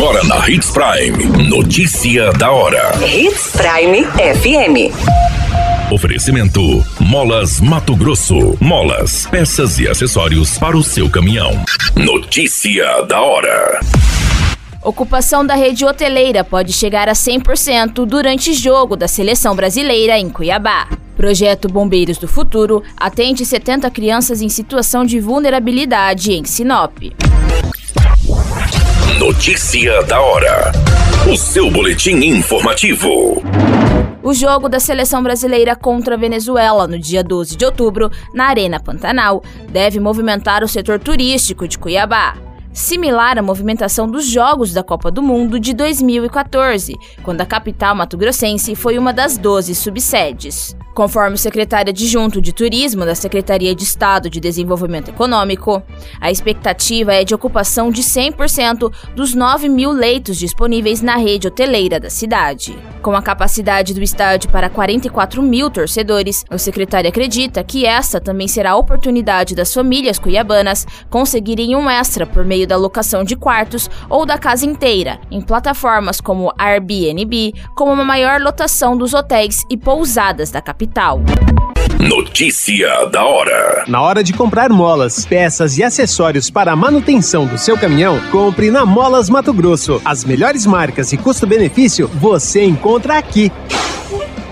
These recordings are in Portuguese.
Agora na Hits Prime. Notícia da hora. Hits Prime FM. Oferecimento: Molas Mato Grosso. Molas, peças e acessórios para o seu caminhão. Notícia da hora. Ocupação da rede hoteleira pode chegar a 100% durante jogo da seleção brasileira em Cuiabá. Projeto Bombeiros do Futuro atende 70 crianças em situação de vulnerabilidade em Sinop. Notícia da hora. O seu boletim informativo. O jogo da seleção brasileira contra a Venezuela no dia 12 de outubro, na Arena Pantanal, deve movimentar o setor turístico de Cuiabá similar à movimentação dos Jogos da Copa do Mundo de 2014, quando a capital mato-grossense foi uma das 12 subsedes. Conforme o secretário adjunto de Turismo da Secretaria de Estado de Desenvolvimento Econômico, a expectativa é de ocupação de 100% dos 9 mil leitos disponíveis na rede hoteleira da cidade. Com a capacidade do estádio para 44 mil torcedores, o secretário acredita que essa também será a oportunidade das famílias cuiabanas conseguirem um extra por meio da locação de quartos ou da casa inteira, em plataformas como Airbnb, com uma maior lotação dos hotéis e pousadas da capital. Notícia da hora. Na hora de comprar molas, peças e acessórios para a manutenção do seu caminhão, compre na Molas Mato Grosso. As melhores marcas e custo-benefício você encontra aqui.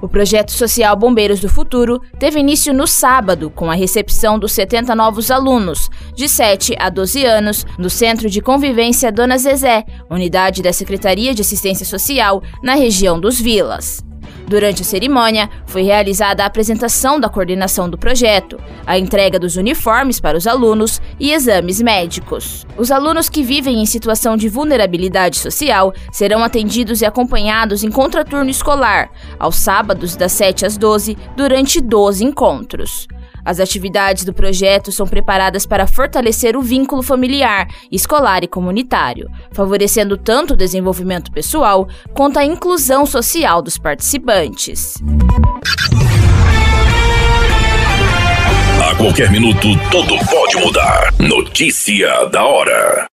O projeto social Bombeiros do Futuro teve início no sábado, com a recepção dos 70 novos alunos, de 7 a 12 anos, no Centro de Convivência Dona Zezé, unidade da Secretaria de Assistência Social, na região dos Vilas. Durante a cerimônia, foi realizada a apresentação da coordenação do projeto, a entrega dos uniformes para os alunos e exames médicos. Os alunos que vivem em situação de vulnerabilidade social serão atendidos e acompanhados em contraturno escolar, aos sábados das 7 às 12, durante 12 encontros. As atividades do projeto são preparadas para fortalecer o vínculo familiar, escolar e comunitário, favorecendo tanto o desenvolvimento pessoal quanto a inclusão social dos participantes. A qualquer minuto, tudo pode mudar. Notícia da hora.